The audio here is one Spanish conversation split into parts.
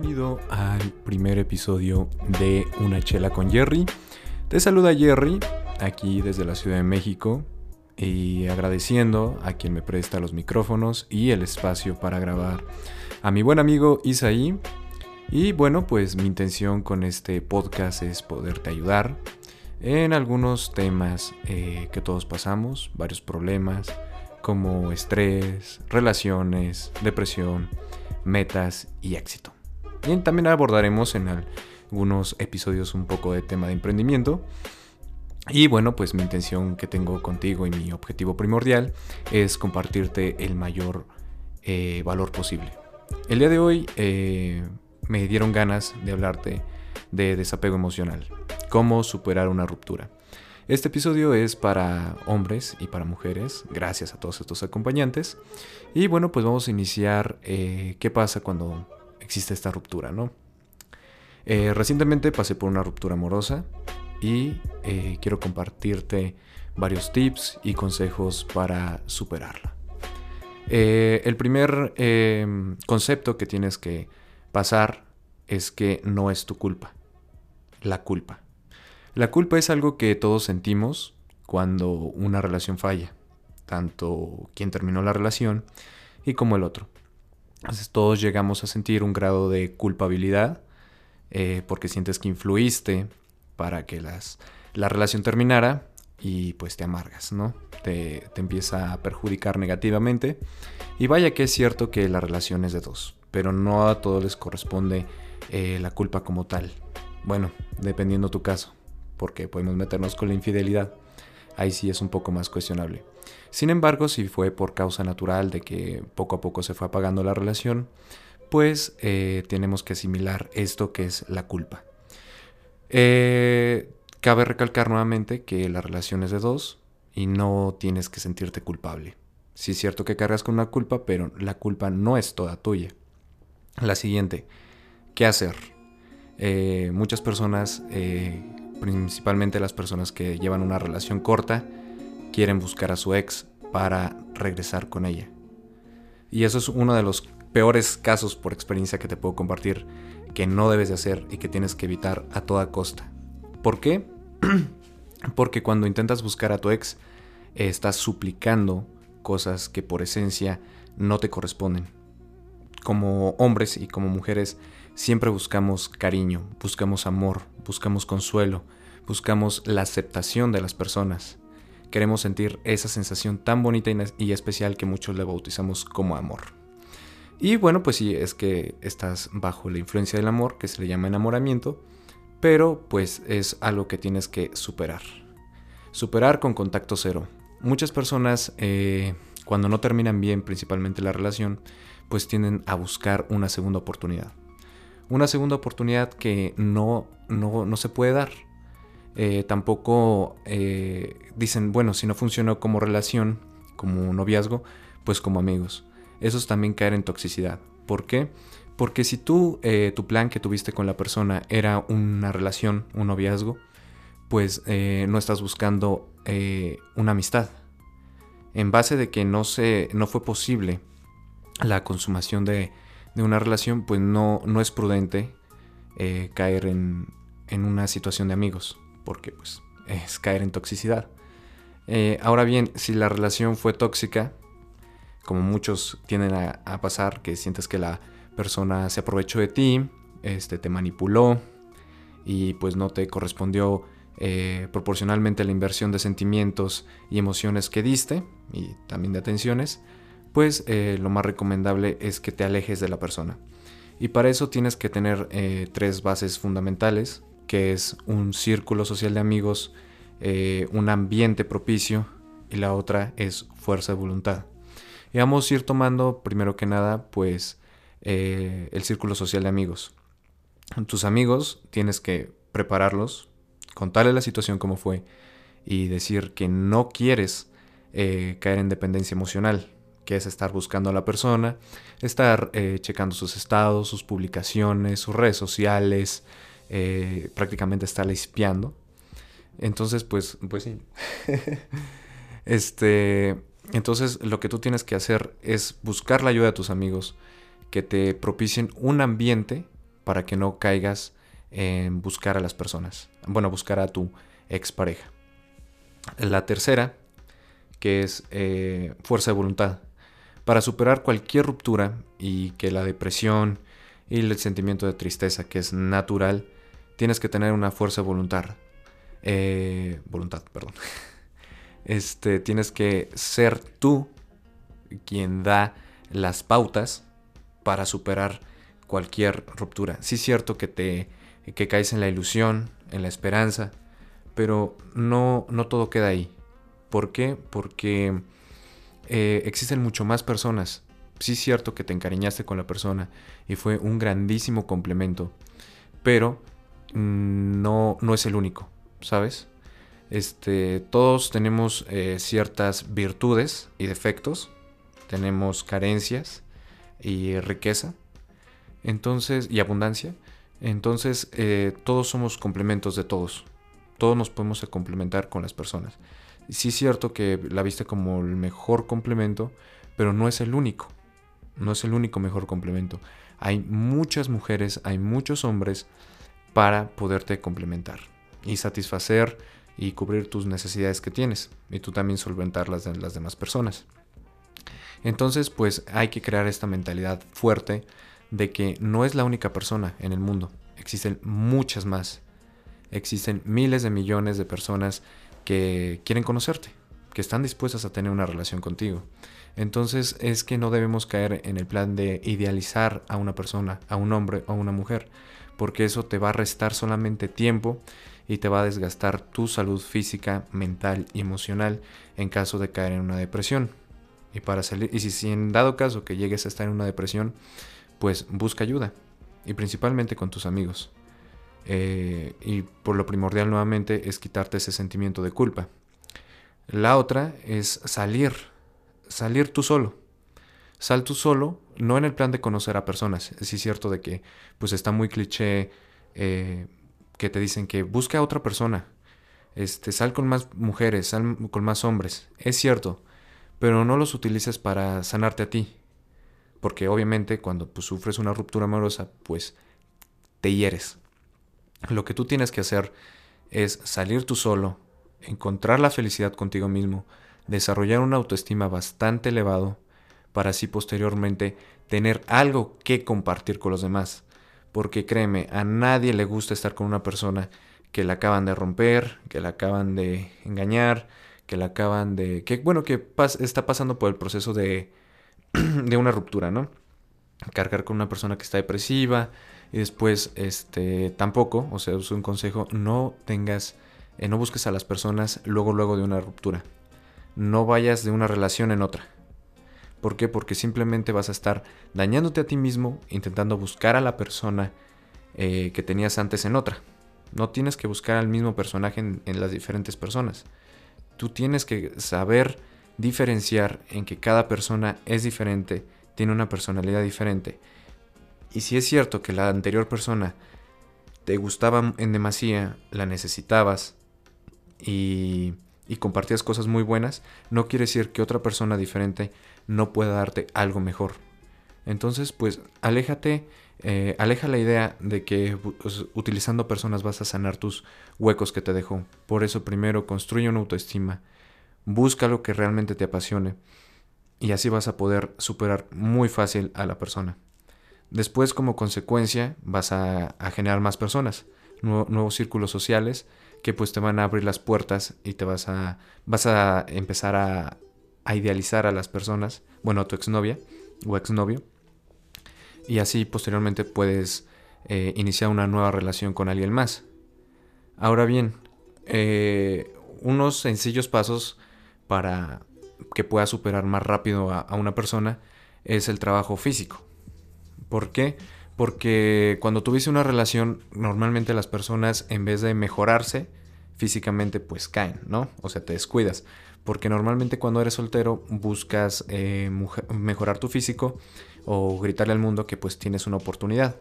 Bienvenido al primer episodio de Una Chela con Jerry. Te saluda Jerry, aquí desde la Ciudad de México, y agradeciendo a quien me presta los micrófonos y el espacio para grabar. A mi buen amigo Isaí. Y bueno, pues mi intención con este podcast es poderte ayudar en algunos temas eh, que todos pasamos, varios problemas como estrés, relaciones, depresión, metas y éxito. Y también abordaremos en algunos episodios un poco de tema de emprendimiento. Y bueno, pues mi intención que tengo contigo y mi objetivo primordial es compartirte el mayor eh, valor posible. El día de hoy eh, me dieron ganas de hablarte de desapego emocional, cómo superar una ruptura. Este episodio es para hombres y para mujeres, gracias a todos estos acompañantes. Y bueno, pues vamos a iniciar eh, qué pasa cuando existe esta ruptura, ¿no? Eh, recientemente pasé por una ruptura amorosa y eh, quiero compartirte varios tips y consejos para superarla. el primer concepto que tienes que pasar es que no es tu culpa. La culpa. La culpa es algo que todos sentimos cuando una relación falla, tanto quien terminó la relación y como el otro. Entonces todos llegamos a sentir un grado de culpabilidad eh, porque sientes que influiste para que las, la relación terminara y pues te amargas, ¿no? Te, te, empieza a perjudicar negativamente. Y vaya que es cierto que la relación es de dos, pero no a todos les corresponde eh, la culpa como tal. Bueno, dependiendo tu caso porque podemos meternos con la infidelidad. Ahí sí es un poco más cuestionable. Sin embargo, si fue por causa natural de que poco a poco se fue apagando la relación, pues eh, tenemos que asimilar esto que es la culpa. Eh, cabe recalcar nuevamente que la relación es de dos y no tienes que sentirte culpable. Sí es cierto que cargas con una culpa, pero la culpa no es toda tuya. La siguiente, ¿qué hacer? Eh, muchas personas principalmente las personas que llevan una relación corta, quieren buscar a su ex para regresar con ella. Y eso es uno de los peores casos por experiencia que te puedo compartir que no debes de hacer y que tienes que evitar a toda costa. ¿Por qué? Porque cuando intentas buscar a tu ex, estás suplicando cosas que por esencia no te corresponden. Como hombres y como mujeres siempre buscamos cariño, buscamos amor, buscamos consuelo, buscamos la aceptación de las personas. Queremos sentir esa sensación tan bonita y especial que muchos le bautizamos como amor. Y bueno, pues sí, es que estás bajo la influencia del amor, que se le llama enamoramiento, pero pues es algo que tienes que superar. Superar con contacto cero. Muchas personas, eh, cuando no terminan bien, principalmente la relación, pues tienden a buscar una segunda oportunidad una segunda oportunidad que no, no, se puede dar. Eh, tampoco eh, dicen, bueno, si no funcionó como relación, como noviazgo, pues como amigos. Eso es también caer en toxicidad. ¿Por qué? Porque si tú, eh, tu plan que tuviste con la persona era una relación, un noviazgo, pues no estás buscando una amistad. En base de que no, se, no fue posible la consumación de, una relación, pues no, no es prudente caer en, en, una situación de amigos, porque pues es caer en toxicidad. Eh, ahora bien, si la relación fue tóxica, como muchos tienden a, pasar, que sientes que la persona se aprovechó de ti, este, te manipuló y pues no te correspondió eh, proporcionalmente la inversión de sentimientos y emociones que diste y también de atenciones, pues eh, lo más recomendable es que te alejes de la persona. Y para eso tienes que tener tres bases fundamentales, que es un círculo social de amigos, eh, un ambiente propicio y la otra es fuerza de voluntad. Y vamos a ir tomando, primero que nada, pues el círculo social de amigos. Tus amigos tienes que prepararlos, contarles la situación como fue y decir que no quieres caer en dependencia emocional, que es estar buscando a la persona, estar eh, checando sus estados, sus publicaciones, sus redes sociales, eh, prácticamente estar espiando. Entonces, pues, pues sí. este, entonces, lo que tú tienes que hacer es buscar la ayuda de tus amigos, que te propicien un ambiente para que no caigas en buscar a las personas. Bueno, buscar a tu expareja. La tercera, que es eh, fuerza de voluntad. Para superar cualquier ruptura y que la depresión y el sentimiento de tristeza, que es natural, tienes que tener una fuerza de voluntad. Eh, voluntad, perdón. Este, tienes que ser tú quien da las pautas para superar cualquier ruptura. Sí es cierto que te que caes en la ilusión, en la esperanza, pero no, no todo queda ahí. ¿Por qué? Porque eh, existen mucho más personas. Sí es cierto que te encariñaste con la persona y fue un grandísimo complemento, pero no, no es el único, ¿sabes? Este, todos tenemos eh, ciertas virtudes y defectos, tenemos carencias y riqueza, entonces, y abundancia. Entonces, eh, todos somos complementos de todos. Todos nos podemos complementar con las personas. Sí es cierto que la viste como el mejor complemento, pero no es el único. No es el único mejor complemento. Hay muchas mujeres, hay muchos hombres para poderte complementar y satisfacer y cubrir tus necesidades que tienes y tú también solventar las de las demás personas. Entonces, pues hay que crear esta mentalidad fuerte de que no es la única persona en el mundo, existen muchas más. Existen miles de millones de personas que quieren conocerte, que están dispuestas a tener una relación contigo. Entonces es que no debemos caer en el plan de idealizar a una persona, a un hombre o a una mujer, porque eso te va a restar solamente tiempo y te va a desgastar tu salud física, mental y emocional en caso de caer en una depresión. Y para salir, y si, en dado caso que llegues a estar en una depresión, pues busca ayuda y principalmente con tus amigos. Eh, y por lo primordial nuevamente es quitarte ese sentimiento de culpa. La otra es salir, salir tú solo. Sal tú solo, no en el plan de conocer a personas. Sí es cierto de que pues está muy cliché eh, que te dicen que busca a otra persona. Este, sal con más mujeres, sal con más hombres. Es cierto, pero no los utilices para sanarte a ti porque obviamente cuando pues, sufres una ruptura amorosa, pues te hieres. Lo que tú tienes que hacer es salir tú solo, encontrar la felicidad contigo mismo, desarrollar una autoestima bastante elevado, para así posteriormente tener algo que compartir con los demás. Porque créeme, a nadie le gusta estar con una persona que la acaban de romper, que la acaban de engañar, que la acaban de... que bueno, que está pasando por el proceso de de una ruptura, ¿no? Cargar con una persona que está depresiva y después, este, tampoco, o sea, es un consejo, no tengas, eh, no busques a las personas luego, luego de una ruptura. No vayas de una relación en otra. ¿Por qué? Porque simplemente vas a estar dañándote a ti mismo intentando buscar a la persona eh, que tenías antes en otra. No tienes que buscar al mismo personaje en las diferentes personas. Tú tienes que saber diferenciar en que cada persona es diferente, tiene una personalidad diferente. Y si es cierto que la anterior persona te gustaba en demasía, la necesitabas y, y compartías cosas muy buenas, no quiere decir que otra persona diferente no pueda darte algo mejor. Entonces, pues, aléjate, eh, aleja la idea de que pues, utilizando personas vas a sanar tus huecos que te dejó. Por eso, primero, construye una autoestima Busca lo que realmente te apasione y así vas a poder superar muy fácil a la persona. Después, como consecuencia, vas a, generar más personas, nuevos círculos sociales que pues te van a abrir las puertas y te vas a, vas a empezar a, idealizar a las personas, bueno, a tu exnovia o exnovio, y así posteriormente puedes eh, iniciar una nueva relación con alguien más. Ahora bien, eh, unos sencillos pasos para que pueda superar más rápido a, una persona es el trabajo físico. ¿Por qué? Cuando tuviste una relación, normalmente las personas en vez de mejorarse físicamente, pues caen, ¿no? O sea, te descuidas. Porque normalmente cuando eres soltero buscas eh, mejorar tu físico o gritarle al mundo que pues tienes una oportunidad.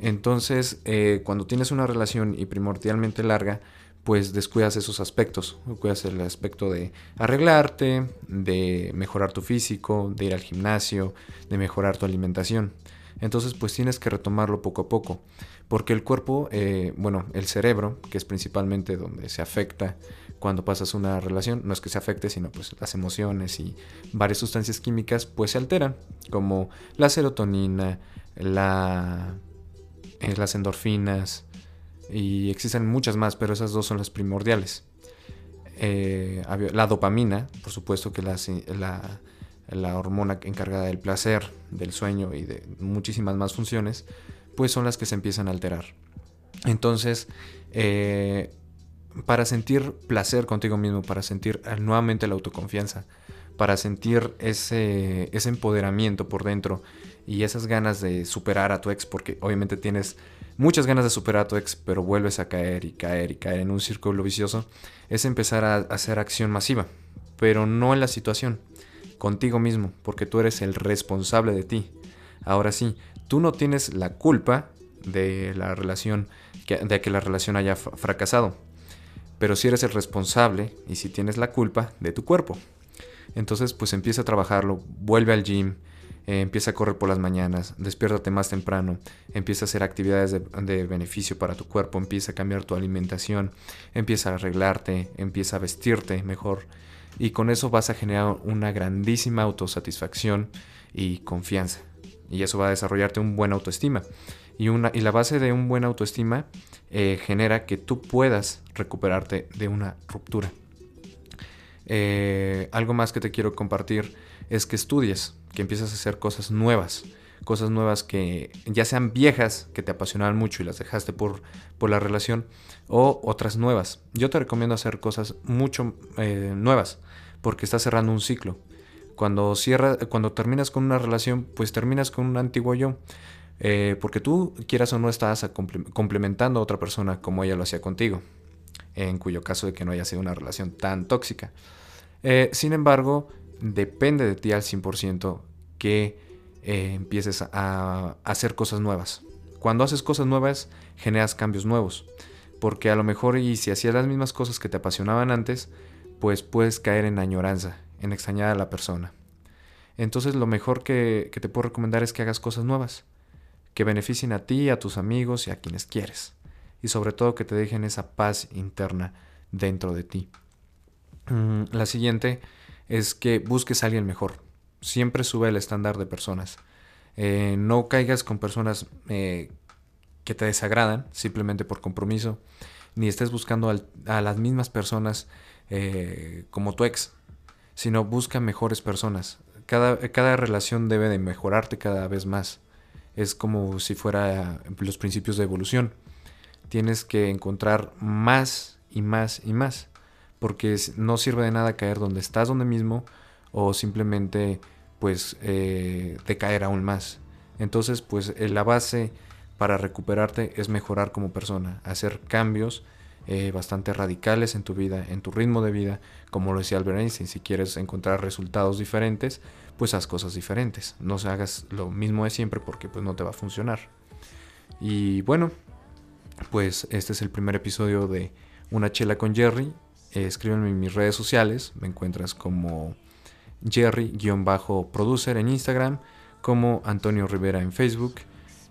Entonces, eh, cuando tienes una relación y primordialmente larga, pues descuidas esos aspectos. Descuidas el aspecto de arreglarte, de mejorar tu físico, de ir al gimnasio, de mejorar tu alimentación. Entonces pues tienes que retomarlo poco a poco. Porque el cuerpo, eh, bueno, el cerebro, que es principalmente donde se afecta cuando pasas una relación, no es que se afecte, sino pues las emociones y varias sustancias químicas pues se alteran, como la serotonina, la, eh, las endorfinas, y existen muchas más, pero esas dos son las primordiales. Eh, la dopamina, por supuesto que la, la, la, hormona encargada del placer, del sueño y de muchísimas más funciones, pues son las que se empiezan a alterar. Entonces, eh, para sentir placer contigo mismo, para sentir nuevamente la autoconfianza, para sentir ese, ese empoderamiento por dentro y esas ganas de superar a tu ex, porque obviamente tienes muchas ganas de superar a tu ex, pero vuelves a caer y caer y caer en un círculo vicioso, es empezar a hacer acción masiva, pero no en la situación, contigo mismo, porque tú eres el responsable de ti. Ahora sí, tú no tienes la culpa de la relación, de que la relación haya fracasado, pero sí eres el responsable y si tienes la culpa de tu cuerpo. Entonces, pues empieza a trabajarlo, vuelve al gym, eh, empieza a correr por las mañanas, despiértate más temprano, empieza a hacer actividades de, beneficio para tu cuerpo, empieza a cambiar tu alimentación, empieza a arreglarte, empieza a vestirte mejor y con eso vas a generar una grandísima autosatisfacción y confianza. Y eso va a desarrollarte un buen autoestima. Y, una, y la base de un buen autoestima eh, genera que tú puedas recuperarte de una ruptura. Eh, algo más que te quiero compartir es que estudies, que empieces a hacer cosas nuevas, cosas nuevas que ya sean viejas, que te apasionaban mucho y las dejaste por, por la relación, o otras nuevas. Yo te recomiendo hacer cosas mucho eh, nuevas, porque estás cerrando un ciclo. Cuando, cierra, cuando terminas con una relación, pues terminas con un antiguo yo. Eh, porque tú, quieras o no, estás complementando a otra persona como ella lo hacía contigo, en cuyo caso de que no haya sido una relación tan tóxica. Eh, sin embargo, depende de ti al 100% que eh, empieces a, hacer cosas nuevas. Cuando haces cosas nuevas, generas cambios nuevos. Porque a lo mejor, y si hacías las mismas cosas que te apasionaban antes, pues puedes caer en añoranza, en extrañar a la persona. Entonces lo mejor que, que te puedo recomendar es que hagas cosas nuevas, que beneficien a ti, a tus amigos y a quienes quieres. Y sobre todo que te dejen esa paz interna dentro de ti. Mm, la siguiente es que busques a alguien mejor. Siempre sube el estándar de personas. Eh, no caigas con personas eh, que te desagradan simplemente por compromiso, ni estés buscando a las mismas personas eh, como tu ex, sino busca mejores personas. Cada, cada relación debe de mejorarte cada vez más. Es como si fuera los principios de evolución. Tienes que encontrar más y más y más porque no sirve de nada caer donde estás, donde mismo, o simplemente pues eh, decaer aún más. Entonces pues eh, la base para recuperarte es mejorar como persona, hacer cambios eh, bastante radicales en tu vida, en tu ritmo de vida, como lo decía Albert Einstein, si quieres encontrar resultados diferentes, pues haz cosas diferentes, no se hagas lo mismo de siempre porque pues no te va a funcionar. Y bueno, pues este es el primer episodio de Una chela con Jerry eh, en mis redes sociales. Me encuentras como Jerry-producer en Instagram, como Antonio Rivera en Facebook.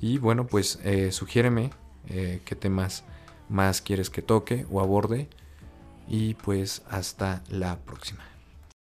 Y bueno, pues eh, sugiéreme eh, qué temas más quieres que toque o aborde. Y pues hasta la próxima.